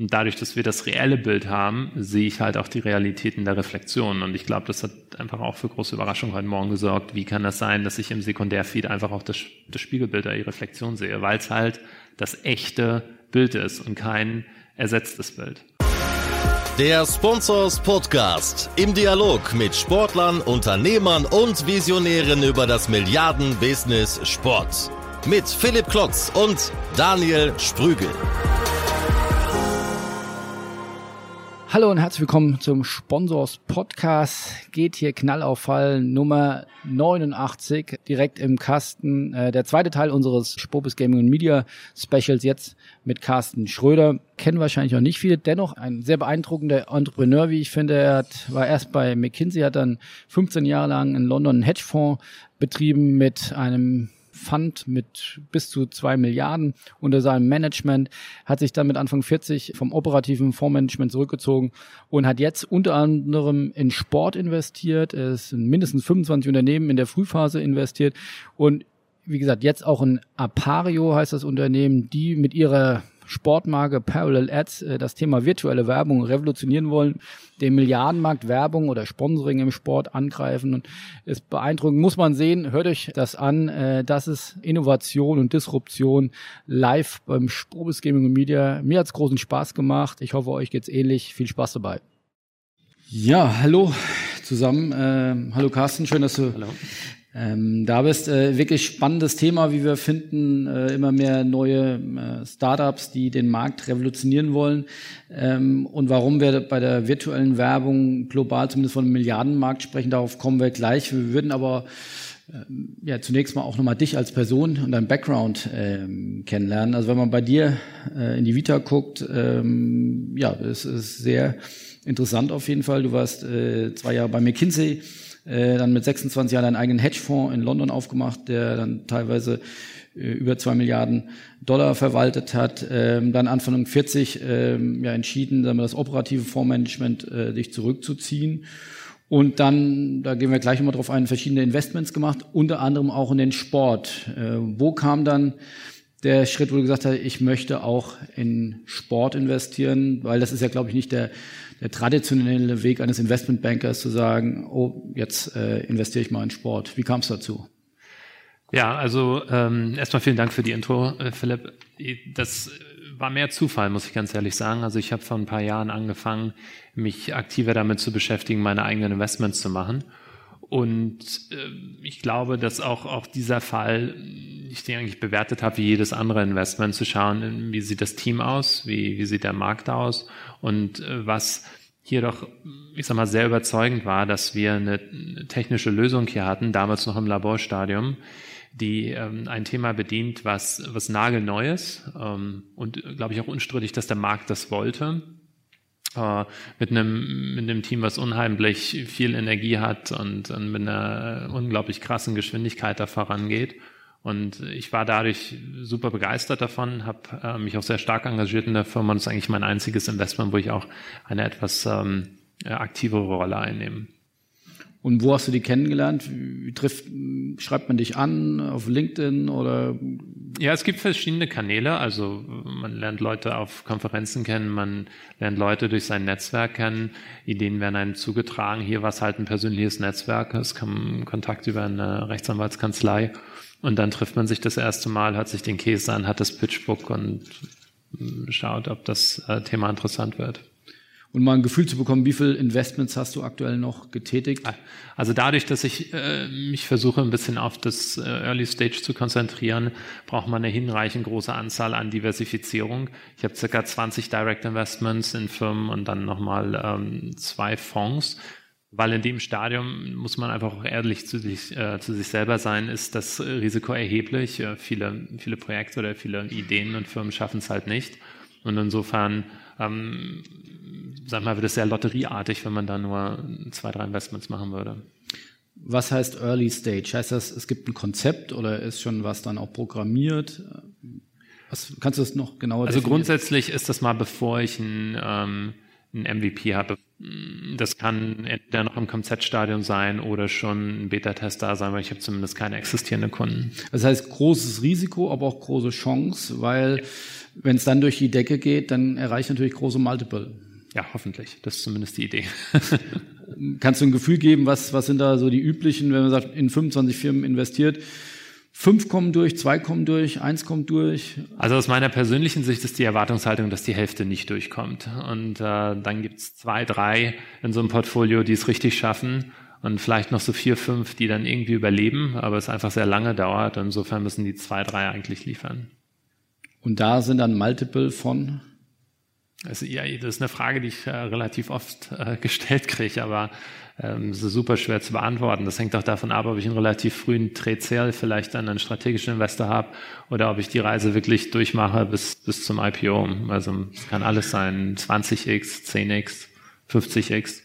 Und dadurch, dass wir das reelle Bild haben, sehe ich halt auch die Realitäten der Reflexion. Und ich glaube, das hat einfach auch für große Überraschung heute Morgen gesorgt. Wie kann das sein, dass ich im Sekundärfeed einfach auch das, das Spiegelbild der Reflexion sehe? Weil es halt das echte Bild ist und kein ersetztes Bild. Der Sponsors Podcast im Dialog mit Sportlern, Unternehmern und Visionären über das Milliarden-Business Sport. Mit Philipp Klotz und Daniel Sprügel. Hallo und herzlich willkommen zum Sponsors Podcast. Geht hier Knallauffall Nummer 89 direkt im Kasten. Äh, der zweite Teil unseres Spobis Gaming und Media Specials jetzt mit Carsten Schröder. Kennen wahrscheinlich noch nicht viele. Dennoch ein sehr beeindruckender Entrepreneur, wie ich finde. Er hat, war erst bei McKinsey, hat dann 15 Jahre lang in London einen Hedgefonds betrieben mit einem Fund mit bis zu zwei Milliarden unter seinem Management, hat sich dann mit Anfang 40 vom operativen Fondsmanagement zurückgezogen und hat jetzt unter anderem in Sport investiert. Es sind mindestens 25 Unternehmen in der Frühphase investiert und wie gesagt, jetzt auch in Apario heißt das Unternehmen, die mit ihrer Sportmarke Parallel Ads äh, das Thema virtuelle Werbung revolutionieren wollen, den Milliardenmarkt Werbung oder Sponsoring im Sport angreifen und ist beeindruckend, muss man sehen, hört euch das an, äh, das ist Innovation und Disruption live beim Sprobis Gaming und Media. Mir hat's großen Spaß gemacht, ich hoffe, euch geht's ähnlich, viel Spaß dabei. Ja, hallo zusammen. Äh, hallo Carsten, schön, dass du hallo. Ähm, da bist äh, wirklich spannendes Thema, wie wir finden, äh, immer mehr neue äh, Startups, die den Markt revolutionieren wollen ähm, und warum wir bei der virtuellen Werbung global zumindest von einem Milliardenmarkt sprechen, darauf kommen wir gleich. Wir würden aber ähm, ja zunächst mal auch nochmal dich als Person und dein Background ähm, kennenlernen. Also wenn man bei dir äh, in die Vita guckt, ähm, ja, es ist sehr interessant auf jeden Fall. Du warst äh, zwei Jahre bei McKinsey äh, dann mit 26 Jahren einen eigenen Hedgefonds in London aufgemacht, der dann teilweise äh, über zwei Milliarden Dollar verwaltet hat, ähm, dann Anfang 40 ähm, ja, entschieden, sagen wir, das operative Fondsmanagement äh, dich zurückzuziehen. Und dann, da gehen wir gleich immer drauf ein, verschiedene Investments gemacht, unter anderem auch in den Sport. Äh, wo kam dann der Schritt, wo du gesagt hast, ich möchte auch in Sport investieren, weil das ist ja, glaube ich, nicht der der traditionelle Weg eines Investmentbankers zu sagen, oh, jetzt äh, investiere ich mal in Sport. Wie kam es dazu? Ja, also ähm, erstmal vielen Dank für die Intro, äh, Philipp. Das war mehr Zufall, muss ich ganz ehrlich sagen. Also ich habe vor ein paar Jahren angefangen, mich aktiver damit zu beschäftigen, meine eigenen Investments zu machen. Und äh, ich glaube, dass auch, auch dieser Fall, ich den eigentlich bewertet habe, wie jedes andere Investment, zu schauen, wie sieht das Team aus, wie, wie sieht der Markt aus. Und äh, was hier doch, ich sag mal, sehr überzeugend war, dass wir eine technische Lösung hier hatten, damals noch im Laborstadium, die ähm, ein Thema bedient, was, was nagelneu ist ähm, und, glaube ich, auch unstrittig, dass der Markt das wollte mit einem mit einem Team, was unheimlich viel Energie hat und, und mit einer unglaublich krassen Geschwindigkeit da vorangeht. Und ich war dadurch super begeistert davon, habe äh, mich auch sehr stark engagiert in der Firma und das ist eigentlich mein einziges Investment, wo ich auch eine etwas ähm, aktivere Rolle einnehme. Und wo hast du die kennengelernt? Wie trifft, schreibt man dich an auf LinkedIn oder? Ja, es gibt verschiedene Kanäle. Also man lernt Leute auf Konferenzen kennen, man lernt Leute durch sein Netzwerk kennen. Ideen werden einem zugetragen. Hier war es halt ein persönliches Netzwerk. Es kam Kontakt über eine Rechtsanwaltskanzlei. Und dann trifft man sich das erste Mal, hat sich den Käse an, hat das Pitchbook und schaut, ob das äh, Thema interessant wird und mal ein Gefühl zu bekommen, wie viel Investments hast du aktuell noch getätigt? Also dadurch, dass ich äh, mich versuche, ein bisschen auf das äh, Early Stage zu konzentrieren, braucht man eine hinreichend große Anzahl an Diversifizierung. Ich habe circa 20 Direct Investments in Firmen und dann nochmal ähm, zwei Fonds. Weil in dem Stadium muss man einfach auch ehrlich zu sich, äh, zu sich selber sein, ist das Risiko erheblich. Äh, viele, viele Projekte oder viele Ideen und Firmen schaffen es halt nicht. Und insofern ähm, sag mal, wird es sehr lotterieartig, wenn man da nur zwei, drei Investments machen würde. Was heißt Early Stage? Heißt das, es gibt ein Konzept oder ist schon was dann auch programmiert? Was, kannst du das noch genauer Also definieren? grundsätzlich ist das mal, bevor ich ein, ähm, ein MVP habe. Das kann entweder noch im Konzeptstadion sein oder schon ein Beta-Test da sein, weil ich habe zumindest keine existierenden Kunden. Das heißt großes Risiko, aber auch große Chance, weil wenn es dann durch die Decke geht, dann erreicht natürlich große Multiple. Ja, hoffentlich. Das ist zumindest die Idee. Kannst du ein Gefühl geben, was, was sind da so die üblichen, wenn man sagt, in 25 Firmen investiert? Fünf kommen durch, zwei kommen durch, eins kommt durch. Also aus meiner persönlichen Sicht ist die Erwartungshaltung, dass die Hälfte nicht durchkommt. Und äh, dann gibt's zwei, drei in so einem Portfolio, die es richtig schaffen. Und vielleicht noch so vier, fünf, die dann irgendwie überleben, aber es einfach sehr lange dauert. Insofern müssen die zwei, drei eigentlich liefern. Und da sind dann Multiple von? Also, ja, das ist eine Frage, die ich äh, relativ oft äh, gestellt kriege, aber ähm, ist super schwer zu beantworten. Das hängt auch davon ab, ob ich einen relativ frühen Drehzähl vielleicht an einen strategischen Investor habe oder ob ich die Reise wirklich durchmache bis, bis zum IPO. Also es kann alles sein, 20x, 10x, 50x.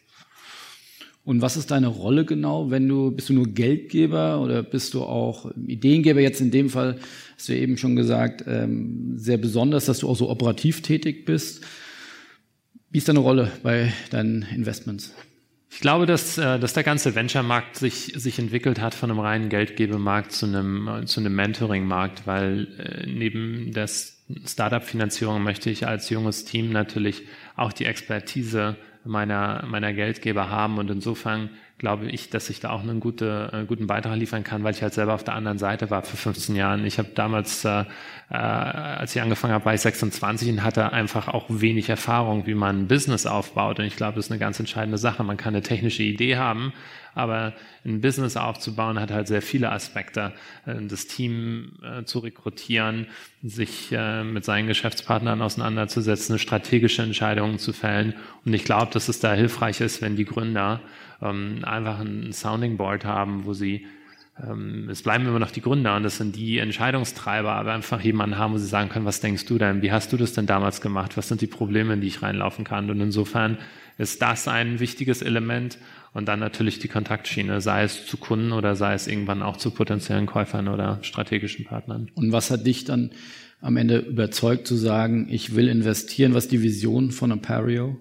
Und was ist deine Rolle genau, wenn du, bist du nur Geldgeber oder bist du auch Ideengeber? Jetzt in dem Fall hast du eben schon gesagt, ähm, sehr besonders, dass du auch so operativ tätig bist. Wie ist deine Rolle bei deinen Investments? Ich glaube, dass, äh, dass der ganze Venture-Markt sich, sich entwickelt hat von einem reinen Geldgebemarkt zu einem, zu einem Mentoring-Markt, weil äh, neben der Startup-Finanzierung möchte ich als junges Team natürlich auch die Expertise meiner, meiner Geldgeber haben und insofern glaube ich, dass ich da auch einen gute, äh, guten Beitrag liefern kann, weil ich halt selber auf der anderen Seite war für 15 Jahren. Ich habe damals, äh, äh, als ich angefangen habe, war ich 26 und hatte einfach auch wenig Erfahrung, wie man ein Business aufbaut. Und ich glaube, das ist eine ganz entscheidende Sache. Man kann eine technische Idee haben, aber ein Business aufzubauen hat halt sehr viele Aspekte. Äh, das Team äh, zu rekrutieren, sich äh, mit seinen Geschäftspartnern auseinanderzusetzen, strategische Entscheidungen zu fällen. Und ich glaube, dass es da hilfreich ist, wenn die Gründer ähm, einfach ein Sounding Board haben, wo sie ähm, es bleiben immer noch die Gründer und das sind die Entscheidungstreiber, aber einfach jemanden haben, wo sie sagen können, was denkst du denn? Wie hast du das denn damals gemacht? Was sind die Probleme, in die ich reinlaufen kann? Und insofern ist das ein wichtiges Element und dann natürlich die Kontaktschiene, sei es zu Kunden oder sei es irgendwann auch zu potenziellen Käufern oder strategischen Partnern. Und was hat dich dann am Ende überzeugt zu sagen, ich will investieren? Was die Vision von Aperio?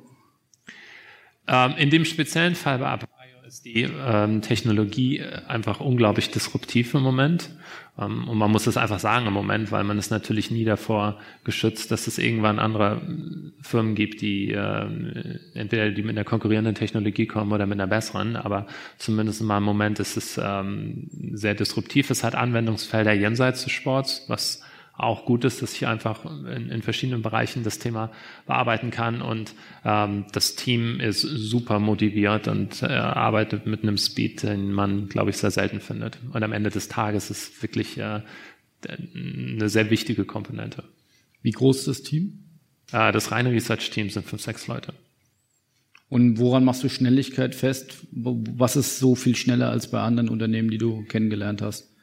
Ähm, in dem speziellen Fall bei Aperio ist die ähm, Technologie äh, einfach unglaublich disruptiv im Moment. Ähm, und man muss es einfach sagen im Moment, weil man ist natürlich nie davor geschützt, dass es irgendwann andere äh, Firmen gibt, die äh, entweder die mit einer konkurrierenden Technologie kommen oder mit einer besseren. Aber zumindest mal im Moment ist es ähm, sehr disruptiv. Es hat Anwendungsfelder jenseits des Sports, was auch gut ist, dass ich einfach in, in verschiedenen Bereichen das Thema bearbeiten kann und ähm, das Team ist super motiviert und äh, arbeitet mit einem Speed, den man, glaube ich, sehr selten findet. Und am Ende des Tages ist wirklich äh, eine sehr wichtige Komponente. Wie groß ist das Team? Äh, das reine Research-Team sind fünf, sechs Leute. Und woran machst du Schnelligkeit fest? Was ist so viel schneller als bei anderen Unternehmen, die du kennengelernt hast?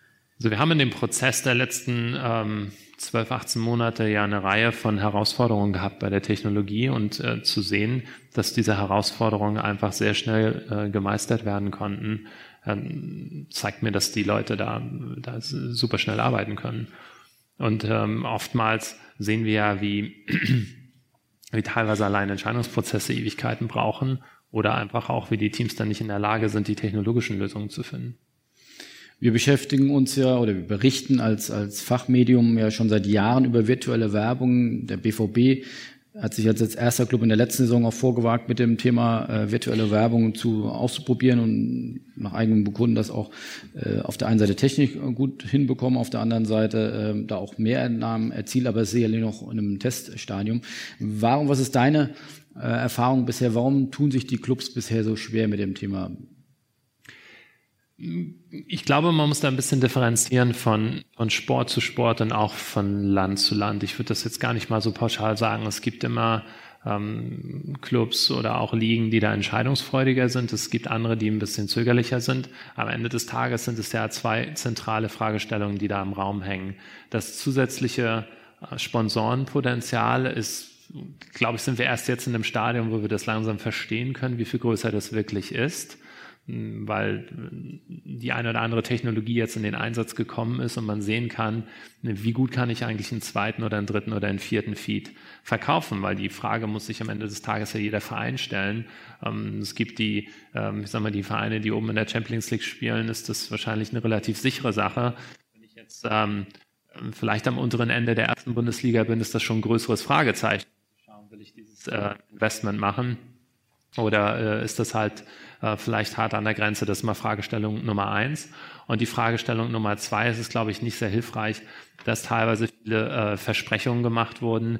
Also wir haben in dem Prozess der letzten ähm, 12, 18 Monate ja eine Reihe von Herausforderungen gehabt bei der Technologie und äh, zu sehen, dass diese Herausforderungen einfach sehr schnell äh, gemeistert werden konnten, ähm, zeigt mir, dass die Leute da, da super schnell arbeiten können. Und ähm, oftmals sehen wir ja, wie, wie teilweise allein Entscheidungsprozesse Ewigkeiten brauchen oder einfach auch, wie die Teams dann nicht in der Lage sind, die technologischen Lösungen zu finden. Wir beschäftigen uns ja oder wir berichten als, als Fachmedium ja schon seit Jahren über virtuelle Werbung. Der BVB hat sich jetzt als erster Club in der letzten Saison auch vorgewagt, mit dem Thema äh, virtuelle Werbung zu auszuprobieren und nach eigenem Bekunden das auch äh, auf der einen Seite technisch gut hinbekommen, auf der anderen Seite äh, da auch mehr Entnahmen erzielt, aber sicherlich noch in einem Teststadium. Warum, was ist deine äh, Erfahrung bisher? Warum tun sich die Clubs bisher so schwer mit dem Thema ich glaube, man muss da ein bisschen differenzieren von, von Sport zu Sport und auch von Land zu Land. Ich würde das jetzt gar nicht mal so pauschal sagen. Es gibt immer ähm, Clubs oder auch Ligen, die da entscheidungsfreudiger sind. Es gibt andere, die ein bisschen zögerlicher sind. Am Ende des Tages sind es ja zwei zentrale Fragestellungen, die da im Raum hängen. Das zusätzliche äh, Sponsorenpotenzial ist glaube ich, sind wir erst jetzt in einem Stadium, wo wir das langsam verstehen können, wie viel größer das wirklich ist. Weil die eine oder andere Technologie jetzt in den Einsatz gekommen ist und man sehen kann, wie gut kann ich eigentlich einen zweiten oder einen dritten oder einen vierten Feed verkaufen, weil die Frage muss sich am Ende des Tages ja jeder Verein stellen. Ähm, es gibt die, ähm, ich sag mal, die Vereine, die oben in der Champions League spielen, ist das wahrscheinlich eine relativ sichere Sache. Wenn ich jetzt ähm, vielleicht am unteren Ende der ersten Bundesliga bin, ist das schon ein größeres Fragezeichen. Schauen, will ich dieses äh, Investment machen? Oder äh, ist das halt äh, vielleicht hart an der Grenze. Das ist mal Fragestellung Nummer eins. Und die Fragestellung Nummer zwei ist es, glaube ich, nicht sehr hilfreich, dass teilweise viele äh, Versprechungen gemacht wurden,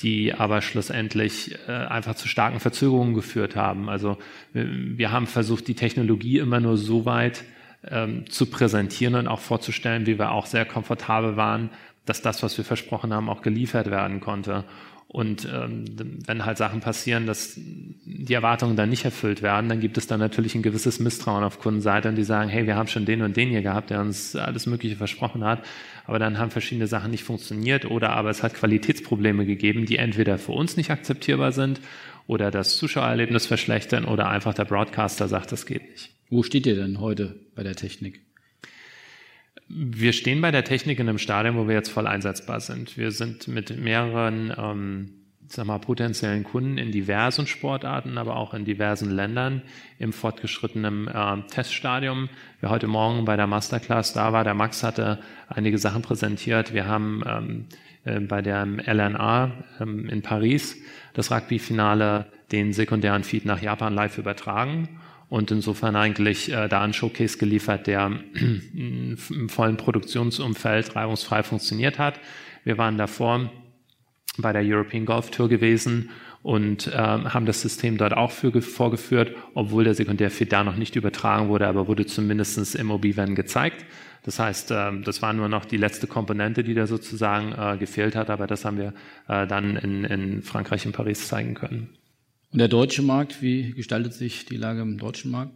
die aber schlussendlich äh, einfach zu starken Verzögerungen geführt haben. Also wir haben versucht, die Technologie immer nur so weit ähm, zu präsentieren und auch vorzustellen, wie wir auch sehr komfortabel waren, dass das, was wir versprochen haben, auch geliefert werden konnte. Und ähm, wenn halt Sachen passieren, dass die Erwartungen dann nicht erfüllt werden, dann gibt es dann natürlich ein gewisses Misstrauen auf Kundenseite und die sagen, hey, wir haben schon den und den hier gehabt, der uns alles Mögliche versprochen hat, aber dann haben verschiedene Sachen nicht funktioniert oder aber es hat Qualitätsprobleme gegeben, die entweder für uns nicht akzeptierbar sind oder das Zuschauererlebnis verschlechtern oder einfach der Broadcaster sagt, das geht nicht. Wo steht ihr denn heute bei der Technik? Wir stehen bei der Technik in einem Stadium, wo wir jetzt voll einsetzbar sind. Wir sind mit mehreren ähm, sag mal, potenziellen Kunden in diversen Sportarten, aber auch in diversen Ländern im fortgeschrittenen äh, Teststadium. Wer heute Morgen bei der Masterclass da war, der Max hatte einige Sachen präsentiert. Wir haben ähm, äh, bei der LNA ähm, in Paris das Rugby-Finale den sekundären Feed nach Japan live übertragen und insofern eigentlich äh, da ein Showcase geliefert, der im vollen Produktionsumfeld reibungsfrei funktioniert hat. Wir waren davor bei der European Golf Tour gewesen und äh, haben das System dort auch für, vorgeführt, obwohl der Sekundärfeed da noch nicht übertragen wurde, aber wurde zumindestens im OB-Van gezeigt. Das heißt, äh, das war nur noch die letzte Komponente, die da sozusagen äh, gefehlt hat, aber das haben wir äh, dann in, in Frankreich und Paris zeigen können. Und der deutsche Markt, wie gestaltet sich die Lage im deutschen Markt?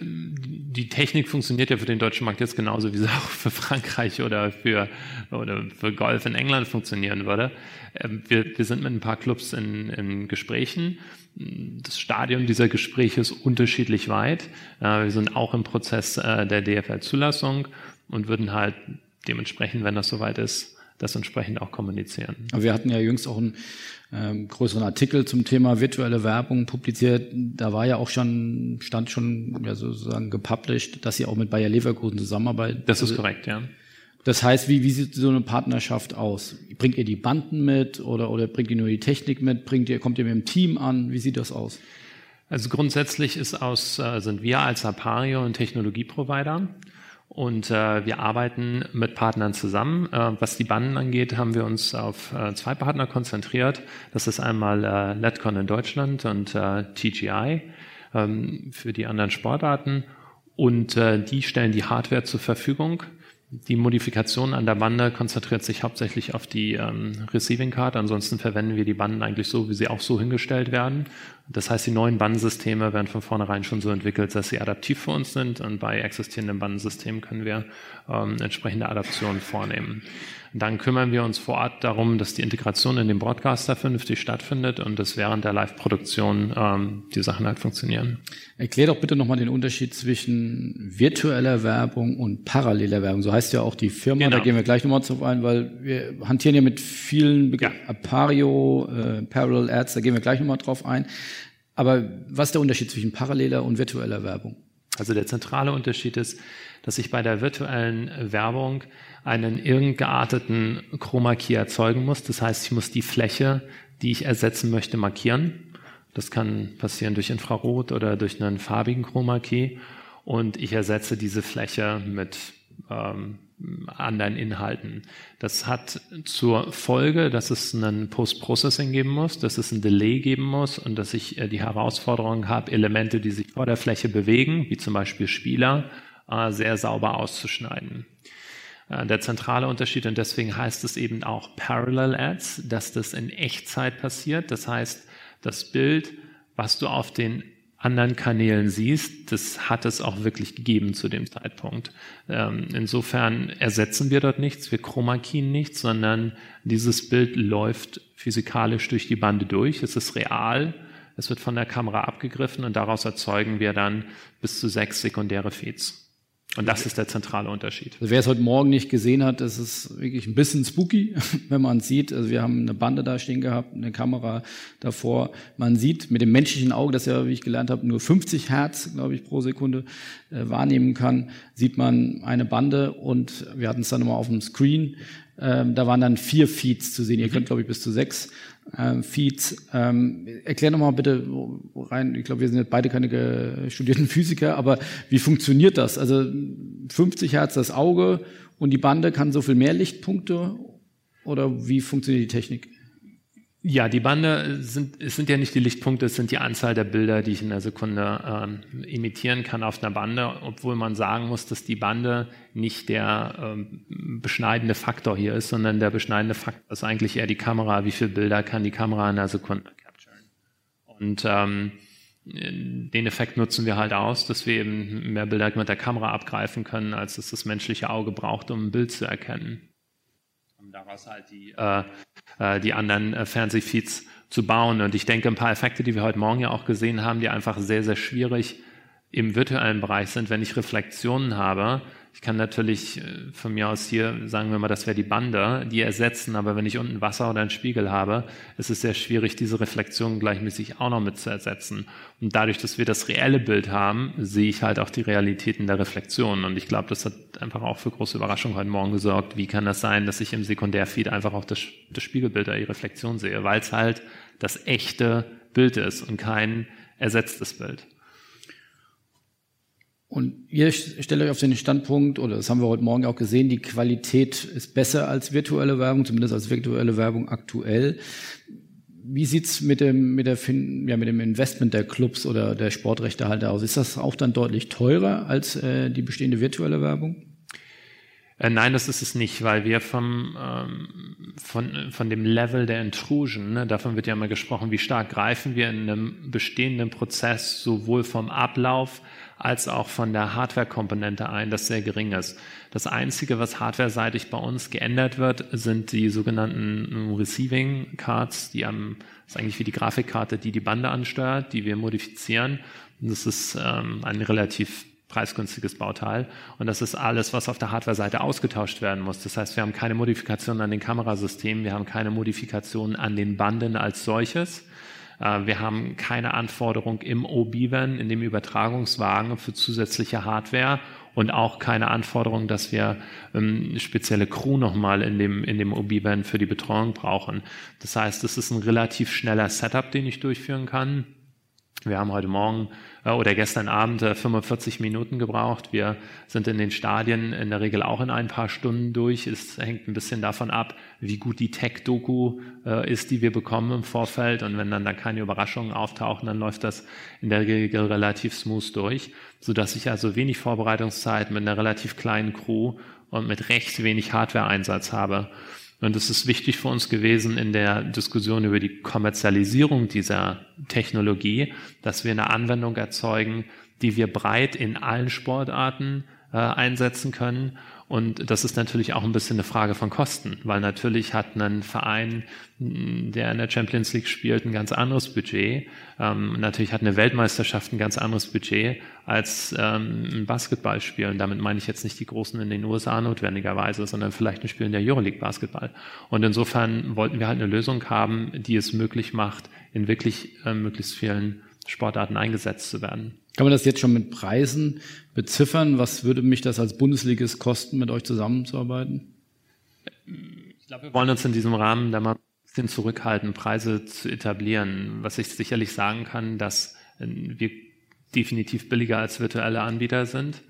Die Technik funktioniert ja für den deutschen Markt jetzt genauso, wie sie auch für Frankreich oder für, oder für Golf in England funktionieren würde. Ähm, wir, wir sind mit ein paar Clubs in, in Gesprächen. Das Stadium dieser Gespräche ist unterschiedlich weit. Wir sind auch im Prozess äh, der DFL-Zulassung und würden halt dementsprechend, wenn das soweit ist, das entsprechend auch kommunizieren. Wir hatten ja jüngst auch einen ähm, größeren Artikel zum Thema virtuelle Werbung publiziert. Da war ja auch schon, stand schon ja, sozusagen gepublished, dass sie auch mit Bayer Leverkusen zusammenarbeiten. Das ist korrekt, ja. Das heißt, wie, wie sieht so eine Partnerschaft aus? Bringt ihr die Banden mit oder, oder bringt ihr nur die Technik mit? Bringt ihr, kommt ihr mit dem Team an? Wie sieht das aus? Also grundsätzlich ist aus, äh, sind wir als Apario ein Technologieprovider. Und äh, wir arbeiten mit Partnern zusammen. Äh, was die Banden angeht, haben wir uns auf äh, zwei Partner konzentriert. Das ist einmal äh, Letcon in Deutschland und äh, TGI ähm, für die anderen Sportarten. Und äh, die stellen die Hardware zur Verfügung. Die Modifikation an der Bande konzentriert sich hauptsächlich auf die ähm, Receiving Card. Ansonsten verwenden wir die Banden eigentlich so, wie sie auch so hingestellt werden. Das heißt, die neuen Bandensysteme werden von vornherein schon so entwickelt, dass sie adaptiv für uns sind. Und bei existierenden Bandensystemen können wir ähm, entsprechende Adaptionen vornehmen. Dann kümmern wir uns vor Ort darum, dass die Integration in den Broadcaster vernünftig stattfindet und dass während der Live-Produktion ähm, die Sachen halt funktionieren. Erklär doch bitte nochmal den Unterschied zwischen virtueller Werbung und paralleler Werbung. So heißt ja auch die Firma, genau. da gehen wir gleich nochmal drauf ein, weil wir hantieren ja mit vielen Begriffen. Ja. Apario, äh, Parallel Ads, da gehen wir gleich nochmal drauf ein. Aber was ist der Unterschied zwischen paralleler und virtueller Werbung? Also der zentrale Unterschied ist, dass ich bei der virtuellen Werbung einen irgend gearteten Chroma Key erzeugen muss. Das heißt, ich muss die Fläche, die ich ersetzen möchte, markieren. Das kann passieren durch Infrarot oder durch einen farbigen Chroma Key. Und ich ersetze diese Fläche mit ähm, anderen Inhalten. Das hat zur Folge, dass es einen Post-Processing geben muss, dass es ein Delay geben muss und dass ich äh, die Herausforderung habe, Elemente, die sich vor der Fläche bewegen, wie zum Beispiel Spieler, sehr sauber auszuschneiden. Äh, der zentrale Unterschied und deswegen heißt es eben auch Parallel Ads, dass das in Echtzeit passiert. Das heißt, das Bild, was du auf den anderen Kanälen siehst, das hat es auch wirklich gegeben zu dem Zeitpunkt. Ähm, insofern ersetzen wir dort nichts, wir chromakien nichts, sondern dieses Bild läuft physikalisch durch die Bande durch. Es ist real. es wird von der Kamera abgegriffen und daraus erzeugen wir dann bis zu sechs sekundäre Feeds. Und das ist der zentrale Unterschied. Also wer es heute Morgen nicht gesehen hat, das ist wirklich ein bisschen spooky, wenn man sieht. Also wir haben eine Bande da stehen gehabt, eine Kamera davor. Man sieht mit dem menschlichen Auge, das ja, wie ich gelernt habe, nur 50 Hertz, glaube ich, pro Sekunde äh, wahrnehmen kann, sieht man eine Bande und wir hatten es dann nochmal auf dem Screen. Ähm, da waren dann vier Feeds zu sehen. Ihr könnt, glaube ich, bis zu sechs ähm, Feeds. Ähm, erklär noch mal bitte rein, ich glaube, wir sind jetzt beide keine studierten Physiker, aber wie funktioniert das? Also 50 Hertz das Auge und die Bande kann so viel mehr Lichtpunkte oder wie funktioniert die Technik? Ja, die Bande sind, es sind ja nicht die Lichtpunkte, es sind die Anzahl der Bilder, die ich in der Sekunde ähm, imitieren kann auf einer Bande, obwohl man sagen muss, dass die Bande nicht der ähm, beschneidende Faktor hier ist, sondern der beschneidende Faktor ist eigentlich eher die Kamera. Wie viele Bilder kann die Kamera in der Sekunde capturen? Und ähm, den Effekt nutzen wir halt aus, dass wir eben mehr Bilder mit der Kamera abgreifen können, als es das menschliche Auge braucht, um ein Bild zu erkennen daraus halt die, äh, äh, die anderen äh, Fernsehfeeds zu bauen. Und ich denke, ein paar Effekte, die wir heute Morgen ja auch gesehen haben, die einfach sehr, sehr schwierig im virtuellen Bereich sind, wenn ich Reflexionen habe, ich kann natürlich äh, von mir aus hier, sagen wir mal, das wäre die Bande, die ersetzen, aber wenn ich unten Wasser oder einen Spiegel habe, ist es sehr schwierig, diese Reflexion gleichmäßig auch noch mit zu ersetzen. Und dadurch, dass wir das reelle Bild haben, sehe ich halt auch die Realitäten der Reflexion. Und ich glaube, das hat einfach auch für große Überraschung heute Morgen gesorgt. Wie kann das sein, dass ich im Sekundärfeed einfach auch das, das Spiegelbild der Reflexion sehe? Weil es halt das echte Bild ist und kein ersetztes Bild. Und ihr stellt euch auf den Standpunkt, oder das haben wir heute Morgen auch gesehen, die Qualität ist besser als virtuelle Werbung, zumindest als virtuelle Werbung aktuell. Wie sieht's mit dem, mit, der, ja, mit dem Investment der Clubs oder der Sportrechtehalter aus? Ist das auch dann deutlich teurer als äh, die bestehende virtuelle Werbung? Äh, nein, das ist es nicht, weil wir vom, ähm, von, von dem Level der Intrusion, ne, davon wird ja immer gesprochen, wie stark greifen wir in einem bestehenden Prozess sowohl vom Ablauf als auch von der Hardware-Komponente ein, das sehr gering ist. Das Einzige, was hardware-seitig bei uns geändert wird, sind die sogenannten Receiving Cards, die das ist eigentlich wie die Grafikkarte, die die Bande ansteuert, die wir modifizieren. Und das ist ähm, ein relativ preisgünstiges Bauteil. Und das ist alles, was auf der Hardware-Seite ausgetauscht werden muss. Das heißt, wir haben keine Modifikationen an den Kamerasystemen, wir haben keine Modifikationen an den Banden als solches. Äh, wir haben keine Anforderung im OB-WAN, in dem Übertragungswagen für zusätzliche Hardware und auch keine Anforderung, dass wir ähm, spezielle Crew nochmal in dem, in dem OB-WAN für die Betreuung brauchen. Das heißt, es ist ein relativ schneller Setup, den ich durchführen kann. Wir haben heute Morgen oder gestern Abend 45 äh, Minuten gebraucht. Wir sind in den Stadien in der Regel auch in ein paar Stunden durch. Es hängt ein bisschen davon ab, wie gut die Tech-Doku äh, ist, die wir bekommen im Vorfeld. Und wenn dann da keine Überraschungen auftauchen, dann läuft das in der Regel relativ smooth durch, sodass ich also wenig Vorbereitungszeit mit einer relativ kleinen Crew und mit recht wenig Hardware-Einsatz habe. Und es ist wichtig für uns gewesen in der Diskussion über die Kommerzialisierung dieser Technologie, dass wir eine Anwendung erzeugen, die wir breit in allen Sportarten äh, einsetzen können und das ist natürlich auch ein bisschen eine Frage von Kosten, weil natürlich hat ein Verein, der in der Champions League spielt, ein ganz anderes Budget. Ähm, natürlich hat eine Weltmeisterschaft ein ganz anderes Budget als ähm, ein Basketballspiel. Und damit meine ich jetzt nicht die Großen in den USA notwendigerweise, sondern vielleicht ein Spiel in der Euroleague Basketball. Und insofern wollten wir halt eine Lösung haben, die es möglich macht, in wirklich äh, möglichst vielen Sportarten eingesetzt zu werden. Kann man das jetzt schon mit Preisen beziffern? Was würde mich das als Bundesligist kosten, mit euch zusammenzuarbeiten? Ich glaube, wir wollen uns in diesem Rahmen da mal ein bisschen zurückhalten, Preise zu etablieren. Was ich sicherlich sagen kann, dass äh, wir definitiv billiger als virtuelle Anbieter sind.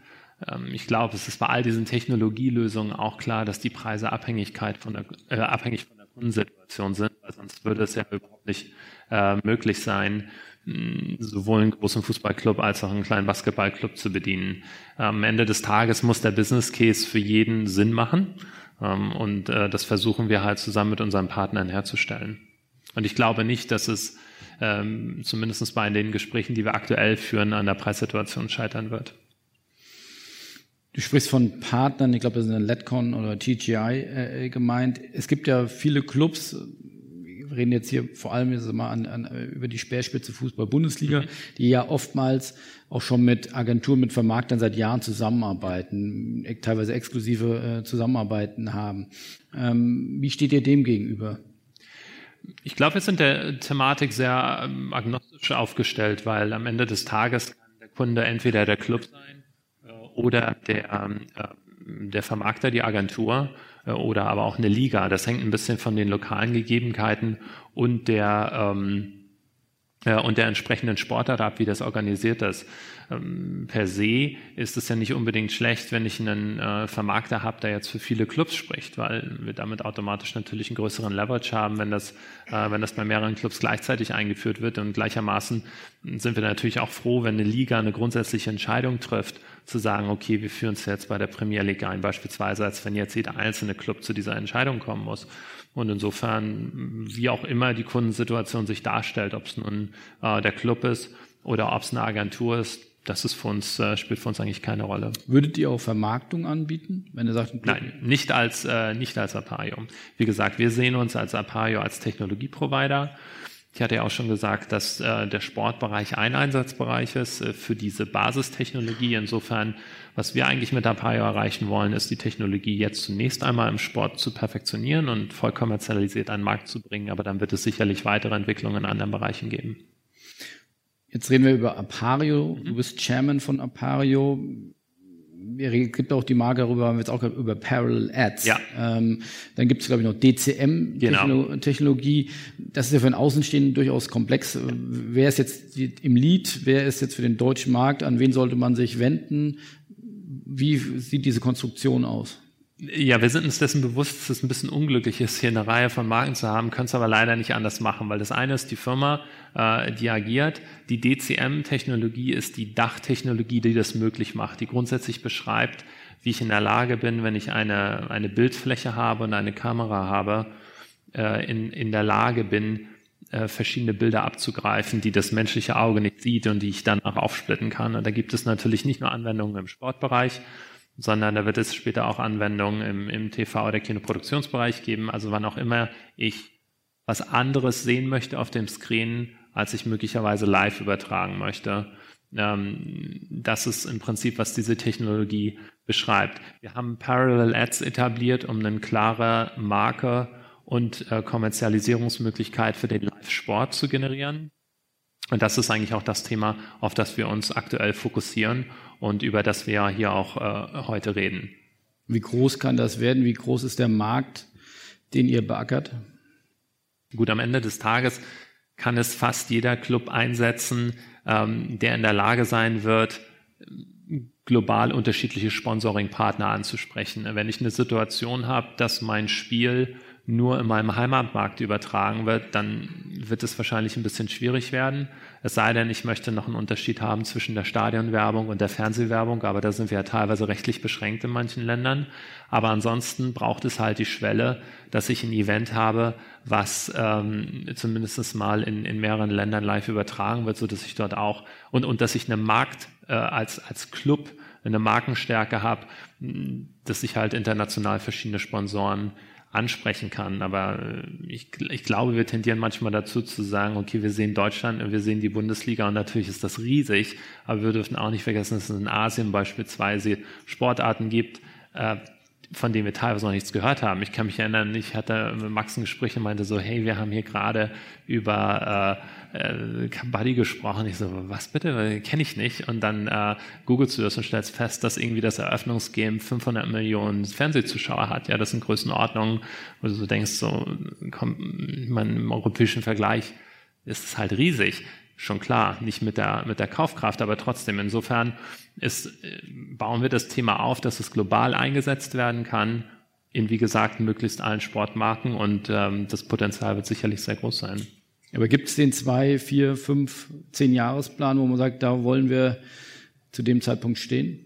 Ähm, ich glaube, es ist bei all diesen Technologielösungen auch klar, dass die Preise Abhängigkeit von der, äh, abhängig von der Kundensituation sind, weil sonst würde es ja überhaupt nicht äh, möglich sein, sowohl einen großen Fußballclub als auch einen kleinen Basketballclub zu bedienen. Am Ende des Tages muss der Business Case für jeden Sinn machen ähm, und äh, das versuchen wir halt zusammen mit unseren Partnern herzustellen. Und ich glaube nicht, dass es ähm, zumindest bei den Gesprächen, die wir aktuell führen, an der Preissituation scheitern wird. Du sprichst von Partnern, ich glaube, das eine Letcon oder TGI äh, gemeint. Es gibt ja viele Clubs, reden jetzt hier vor allem jetzt mal an, an, über die Speerspitze Fußball-Bundesliga, mhm. die ja oftmals auch schon mit Agenturen, mit Vermarktern seit Jahren zusammenarbeiten, teilweise exklusive äh, Zusammenarbeiten haben. Ähm, wie steht ihr dem gegenüber? Ich glaube, wir sind der Thematik sehr ähm, agnostisch aufgestellt, weil am Ende des Tages kann der Kunde entweder der Club sein äh, oder der, ähm, äh, der Vermarkter, die Agentur äh, oder aber auch eine Liga. Das hängt ein bisschen von den lokalen Gegebenheiten und der ähm, äh, und der entsprechenden Sportart ab, wie das organisiert ist. Ähm, per se ist es ja nicht unbedingt schlecht, wenn ich einen äh, Vermarkter habe, der jetzt für viele Clubs spricht, weil wir damit automatisch natürlich einen größeren Leverage haben, wenn das, äh, wenn das bei mehreren Clubs gleichzeitig eingeführt wird. Und gleichermaßen sind wir natürlich auch froh, wenn eine Liga eine grundsätzliche Entscheidung trifft, zu sagen, okay, wir führen es jetzt bei der Premier League ein, beispielsweise, als wenn jetzt jeder einzelne Club zu dieser Entscheidung kommen muss. Und insofern, wie auch immer die Kundensituation sich darstellt, ob es nun äh, der Club ist oder ob es eine Agentur ist, das ist für uns, äh, spielt für uns eigentlich keine Rolle. Würdet ihr auch Vermarktung anbieten, wenn ihr sagt, Nein, nicht als, äh, nicht als Apayo. Wie gesagt, wir sehen uns als Apayo als Technologieprovider. Ich hatte ja auch schon gesagt, dass äh, der Sportbereich ein Einsatzbereich ist äh, für diese Basistechnologie. Insofern, was wir eigentlich mit Apayo erreichen wollen, ist die Technologie jetzt zunächst einmal im Sport zu perfektionieren und voll kommerzialisiert an den Markt zu bringen. Aber dann wird es sicherlich weitere Entwicklungen in anderen Bereichen geben. Jetzt reden wir über Apario. Du bist Chairman von Apario. Es gibt auch die Marke darüber, haben wir jetzt auch über Parallel Ads. Ja. Ähm, dann gibt es, glaube ich, noch DCM-Technologie. Genau. Das ist ja für einen Außenstehenden durchaus komplex. Wer ist jetzt im Lead? Wer ist jetzt für den deutschen Markt? An wen sollte man sich wenden? Wie sieht diese Konstruktion aus? Ja, wir sind uns dessen bewusst, dass es ein bisschen unglücklich ist, hier eine Reihe von Marken zu haben, können es aber leider nicht anders machen, weil das eine ist die Firma, äh, die agiert. Die DCM-Technologie ist die Dachtechnologie, die das möglich macht, die grundsätzlich beschreibt, wie ich in der Lage bin, wenn ich eine, eine Bildfläche habe und eine Kamera habe, äh, in, in der Lage bin, äh, verschiedene Bilder abzugreifen, die das menschliche Auge nicht sieht und die ich dann auch aufsplitten kann. Und da gibt es natürlich nicht nur Anwendungen im Sportbereich, sondern da wird es später auch Anwendungen im, im TV- oder Kinoproduktionsbereich geben. Also wann auch immer ich was anderes sehen möchte auf dem Screen, als ich möglicherweise live übertragen möchte. Ähm, das ist im Prinzip, was diese Technologie beschreibt. Wir haben Parallel Ads etabliert, um eine klare Marke und äh, Kommerzialisierungsmöglichkeit für den Live-Sport zu generieren. Und das ist eigentlich auch das Thema, auf das wir uns aktuell fokussieren und über das wir hier auch äh, heute reden. Wie groß kann das werden? Wie groß ist der Markt, den ihr beackert? Gut, am Ende des Tages kann es fast jeder Club einsetzen, ähm, der in der Lage sein wird, global unterschiedliche Sponsoring-Partner anzusprechen. Wenn ich eine Situation habe, dass mein Spiel nur in meinem Heimatmarkt übertragen wird, dann wird es wahrscheinlich ein bisschen schwierig werden. Es sei denn, ich möchte noch einen Unterschied haben zwischen der Stadionwerbung und der Fernsehwerbung, aber da sind wir ja teilweise rechtlich beschränkt in manchen Ländern. Aber ansonsten braucht es halt die Schwelle, dass ich ein Event habe, was ähm, zumindest mal in, in mehreren Ländern live übertragen wird, so dass ich dort auch und, und dass ich einen Markt äh, als, als Club eine Markenstärke habe, dass ich halt international verschiedene Sponsoren ansprechen kann. Aber äh, ich, ich glaube, wir tendieren manchmal dazu zu sagen, okay, wir sehen Deutschland, wir sehen die Bundesliga und natürlich ist das riesig, aber wir dürfen auch nicht vergessen, dass es in Asien beispielsweise Sportarten gibt, äh, von denen wir teilweise noch nichts gehört haben. Ich kann mich erinnern, ich hatte mit Max ein Gespräch und meinte so, hey, wir haben hier gerade über äh, äh, Kabaddi gesprochen. Ich so, was bitte? Kenne ich nicht. Und dann äh, googelst du das und stellst fest, dass irgendwie das Eröffnungsgame 500 Millionen Fernsehzuschauer hat. Ja, das sind Größenordnungen, wo du so denkst, so, komm, man, im europäischen Vergleich ist es halt riesig schon klar, nicht mit der, mit der Kaufkraft, aber trotzdem. Insofern ist, äh, bauen wir das Thema auf, dass es global eingesetzt werden kann, in, wie gesagt, möglichst allen Sportmarken und ähm, das Potenzial wird sicherlich sehr groß sein. Aber gibt es den zwei, vier, fünf, zehn Jahresplan, wo man sagt, da wollen wir zu dem Zeitpunkt stehen?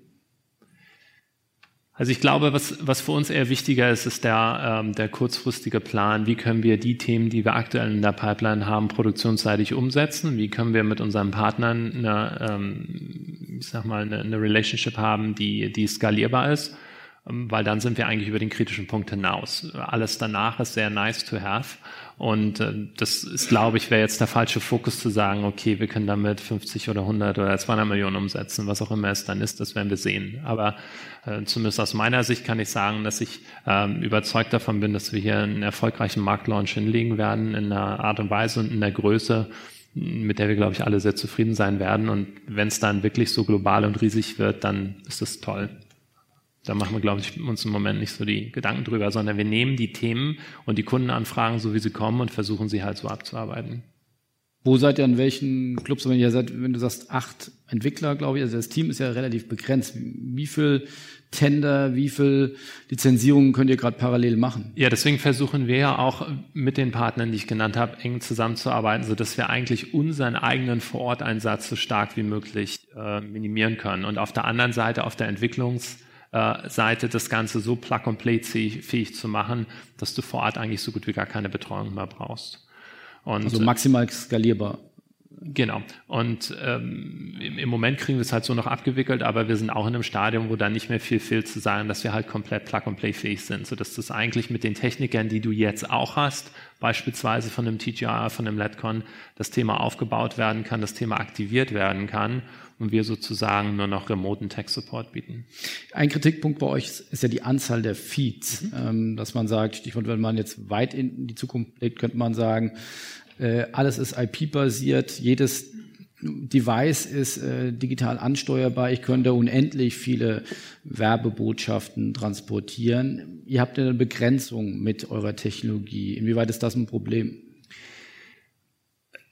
Also ich glaube, was, was für uns eher wichtiger ist, ist der, ähm, der kurzfristige Plan. Wie können wir die Themen, die wir aktuell in der Pipeline haben, produktionsseitig umsetzen? Wie können wir mit unseren Partnern eine, ähm, ich sag mal, eine, eine Relationship haben, die, die skalierbar ist? ähm, weil dann sind wir eigentlich über den kritischen Punkt hinaus. Alles danach ist sehr nice to have. Und äh, das ist, glaube ich, wäre jetzt der falsche Fokus zu sagen, okay, wir können damit 50 oder 100 oder 200 Millionen umsetzen, was auch immer es dann ist, das werden wir sehen. Aber äh, zumindest aus meiner Sicht kann ich sagen, dass ich ähm, überzeugt davon bin, dass wir hier einen erfolgreichen Marktlaunch hinlegen werden in einer Art und Weise und in der Größe, mit der wir, glaube ich, alle sehr zufrieden sein werden. Und wenn es dann wirklich so global und riesig wird, dann ist das toll. Da machen wir, glaube ich, uns im Moment nicht so die Gedanken drüber, sondern wir nehmen die Themen und die Kundenanfragen, so wie sie kommen, und versuchen sie halt so abzuarbeiten. Wo seid ihr an welchen Clubs, wenn ihr seid, wenn du sagst acht Entwickler, glaube ich, also das Team ist ja relativ begrenzt. Wie viel Tender, wie viel Lizenzierungen könnt ihr gerade parallel machen? Ja, deswegen versuchen wir ja auch mit den Partnern, die ich genannt habe, eng zusammenzuarbeiten, so dass wir eigentlich unseren eigenen Vororteinsatz so stark wie möglich äh, minimieren können. Und auf der anderen Seite, auf der Entwicklungs- Seite das Ganze so plug-and-play fähig zu machen, dass du vor Ort eigentlich so gut wie gar keine Betreuung mehr brauchst. Und, also maximal skalierbar. Genau. Und ähm, im Moment kriegen wir es halt so noch abgewickelt, aber wir sind auch in einem Stadium, wo da nicht mehr viel fehlt zu sagen, dass wir halt komplett Plug-and-Play-fähig sind, sodass das eigentlich mit den Technikern, die du jetzt auch hast, beispielsweise von einem TGR, von einem LEDCon, das Thema aufgebaut werden kann, das Thema aktiviert werden kann und wir sozusagen nur noch remoten Tech-Support bieten. Ein Kritikpunkt bei euch ist ja die Anzahl der Feeds, mhm. ähm, dass man sagt, Stichwort, wenn man jetzt weit in die Zukunft blickt, könnte man sagen, alles ist IP-basiert, jedes Device ist äh, digital ansteuerbar. Ich könnte unendlich viele Werbebotschaften transportieren. Ihr habt eine Begrenzung mit eurer Technologie. Inwieweit ist das ein Problem?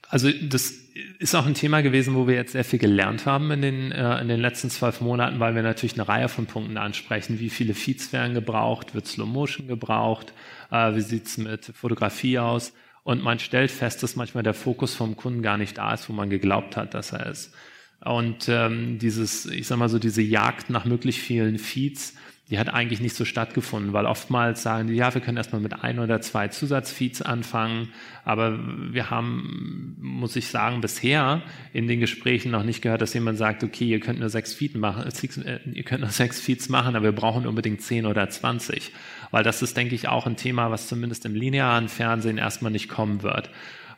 Also das ist auch ein Thema gewesen, wo wir jetzt sehr viel gelernt haben in den, äh, in den letzten zwölf Monaten, weil wir natürlich eine Reihe von Punkten ansprechen. Wie viele Feeds werden gebraucht? Wird Slow Motion gebraucht? Äh, wie sieht's mit Fotografie aus? Und man stellt fest, dass manchmal der Fokus vom Kunden gar nicht da ist, wo man geglaubt hat, dass er ist. Und ähm, dieses, ich sag mal so, diese Jagd nach möglichst vielen Feeds, die hat eigentlich nicht so stattgefunden, weil oftmals sagen die, ja, wir können erstmal mit ein oder zwei Zusatzfeeds anfangen, aber wir haben, muss ich sagen, bisher in den Gesprächen noch nicht gehört, dass jemand sagt, okay, ihr könnt nur sechs Feeds machen, äh, ihr könnt nur sechs Feeds machen, aber wir brauchen unbedingt zehn oder zwanzig weil das ist, denke ich, auch ein Thema, was zumindest im linearen Fernsehen erstmal nicht kommen wird.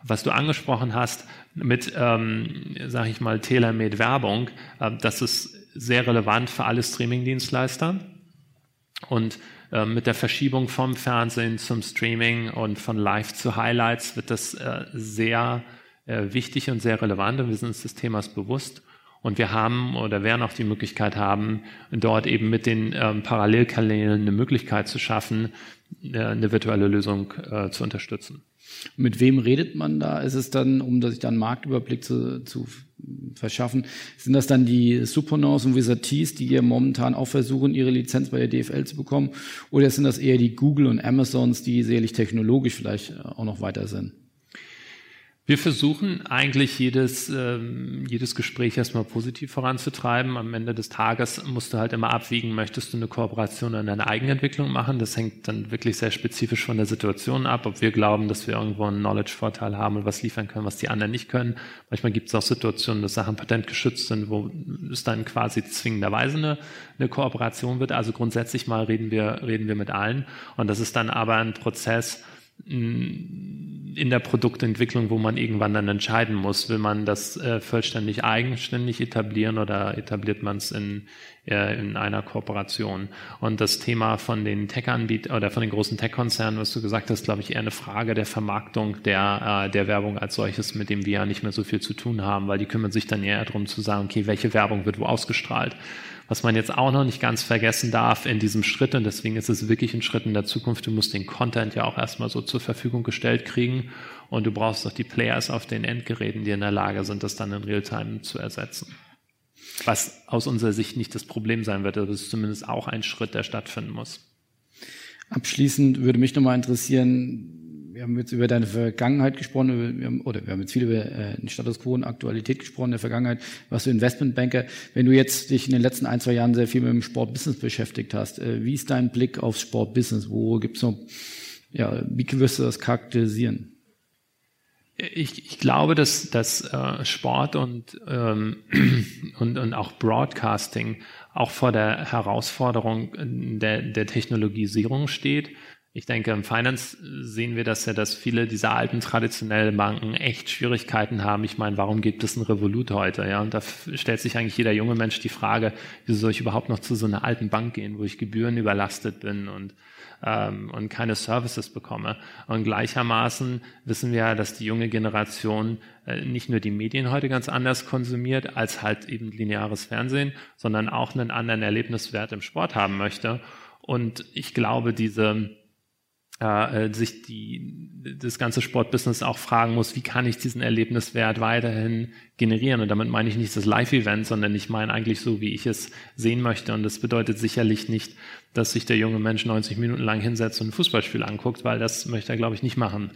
Was du angesprochen hast mit, ähm, sage ich mal, Telemed Werbung, äh, das ist sehr relevant für alle Streamingdienstleister. Und äh, mit der Verschiebung vom Fernsehen zum Streaming und von Live zu Highlights wird das äh, sehr äh, wichtig und sehr relevant und wir sind uns des Themas bewusst. Und wir haben oder werden auch die Möglichkeit haben, dort eben mit den ähm, Parallelkanälen eine Möglichkeit zu schaffen, äh, eine virtuelle Lösung äh, zu unterstützen. Mit wem redet man da? Ist es dann, um sich dann Marktüberblick zu, zu verschaffen, sind das dann die Supernors und Visatis, die hier momentan auch versuchen, ihre Lizenz bei der DFL zu bekommen? Oder sind das eher die Google und Amazons, die sicherlich technologisch vielleicht äh, auch noch weiter sind? Wir versuchen eigentlich jedes, ähm, jedes Gespräch erstmal positiv voranzutreiben. Am Ende des Tages musst du halt immer abwiegen, möchtest du eine Kooperation oder eine Eigenentwicklung machen. Das hängt dann wirklich sehr spezifisch von der Situation ab, ob wir glauben, dass wir irgendwo einen Knowledge-Vorteil haben und was liefern können, was die anderen nicht können. Manchmal gibt es auch Situationen, dass Sachen patentgeschützt sind, wo es dann quasi zwingenderweise eine, eine Kooperation wird. Also grundsätzlich mal reden wir, reden wir mit allen. Und das ist dann aber ein Prozess, in der Produktentwicklung, wo man irgendwann dann entscheiden muss, will man das äh, vollständig eigenständig etablieren oder etabliert man es in, äh, in einer Kooperation. Und das Thema von den Tech-Anbietern oder von den großen Tech-Konzernen, was du gesagt hast, glaube ich, eher eine Frage der Vermarktung der, äh, der Werbung als solches, mit dem wir ja nicht mehr so viel zu tun haben, weil die kümmern sich dann eher darum zu sagen, okay, welche Werbung wird wo ausgestrahlt. Was man jetzt auch noch nicht ganz vergessen darf in diesem Schritt, und deswegen ist es wirklich ein Schritt in der Zukunft, du musst den Content ja auch erstmal so zur Verfügung gestellt kriegen und du brauchst auch die Players auf den Endgeräten, die in der Lage sind, das dann in Realtime zu ersetzen. Was aus unserer Sicht nicht das Problem sein wird, aber es ist zumindest auch ein Schritt, der stattfinden muss. Abschließend würde mich nochmal interessieren, wir haben jetzt über deine Vergangenheit gesprochen, wir oder wir haben jetzt viel über äh, den Status quo und Aktualität gesprochen, in der Vergangenheit warst du Investmentbanker. Wenn du jetzt dich in den letzten ein, zwei Jahren sehr viel mit dem Sportbusiness beschäftigt hast, äh, wie ist dein Blick aufs Sportbusiness? Wo gibt's noch, ja, wie wirst du das charakterisieren? Ich, ich glaube, dass, dass äh, Sport und, ähm, und, und auch Broadcasting auch vor der Herausforderung der, der Technologisierung steht. Ich denke, im Finance sehen wir das ja, dass viele dieser alten traditionellen Banken echt Schwierigkeiten haben. Ich meine, warum gibt es ein Revolut heute? Ja, und da stellt sich eigentlich jeder junge Mensch die Frage, wieso soll ich überhaupt noch zu so einer alten Bank gehen, wo ich Gebühren überlastet bin und ähm, und keine Services bekomme. Und gleichermaßen wissen wir ja, dass die junge Generation äh, nicht nur die Medien heute ganz anders konsumiert als halt eben lineares Fernsehen, sondern auch einen anderen Erlebniswert im Sport haben möchte. Und ich glaube, diese äh, sich die, das ganze Sportbusiness auch fragen muss, wie kann ich diesen Erlebniswert weiterhin generieren? Und damit meine ich nicht das Live-Event, sondern ich meine eigentlich so, wie ich es sehen möchte. Und das bedeutet sicherlich nicht, dass sich der junge Mensch 90 Minuten lang hinsetzt und ein Fußballspiel anguckt, weil das möchte er, glaube ich, nicht machen.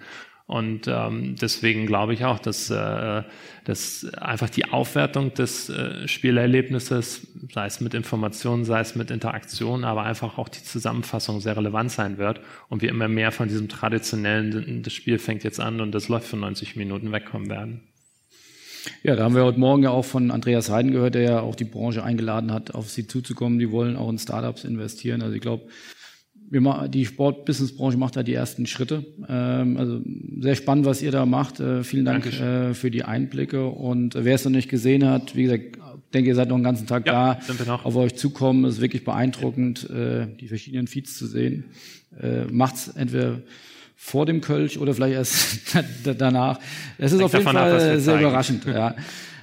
Und ähm, deswegen glaube ich auch, dass, äh, dass einfach die Aufwertung des äh, Spielerlebnisses, sei es mit Informationen, sei es mit Interaktion, aber einfach auch die Zusammenfassung sehr relevant sein wird und wir immer mehr von diesem traditionellen, das Spiel fängt jetzt an und das läuft für 90 Minuten wegkommen werden. Ja, da haben wir heute Morgen ja auch von Andreas Heiden gehört, der ja auch die Branche eingeladen hat, auf sie zuzukommen. Die wollen auch in Startups investieren. Also ich glaube, wir die Sport-Business-Branche macht da die ersten Schritte. Ähm, also sehr spannend, was ihr da macht. Äh, vielen Dank äh, für die Einblicke. Und wer es noch nicht gesehen hat, wie gesagt, denke, ihr seid noch einen ganzen Tag ja, da, auf euch zukommen. Es ist wirklich beeindruckend, äh, die verschiedenen Feeds zu sehen. Äh, macht's entweder vor dem Kölsch oder vielleicht erst danach. Es ist auf jeden Fall sehr zeigen. überraschend. Ja.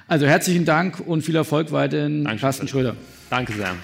Also herzlichen Dank und viel Erfolg weiterhin, Dankeschön. Carsten Schröder. Danke sehr.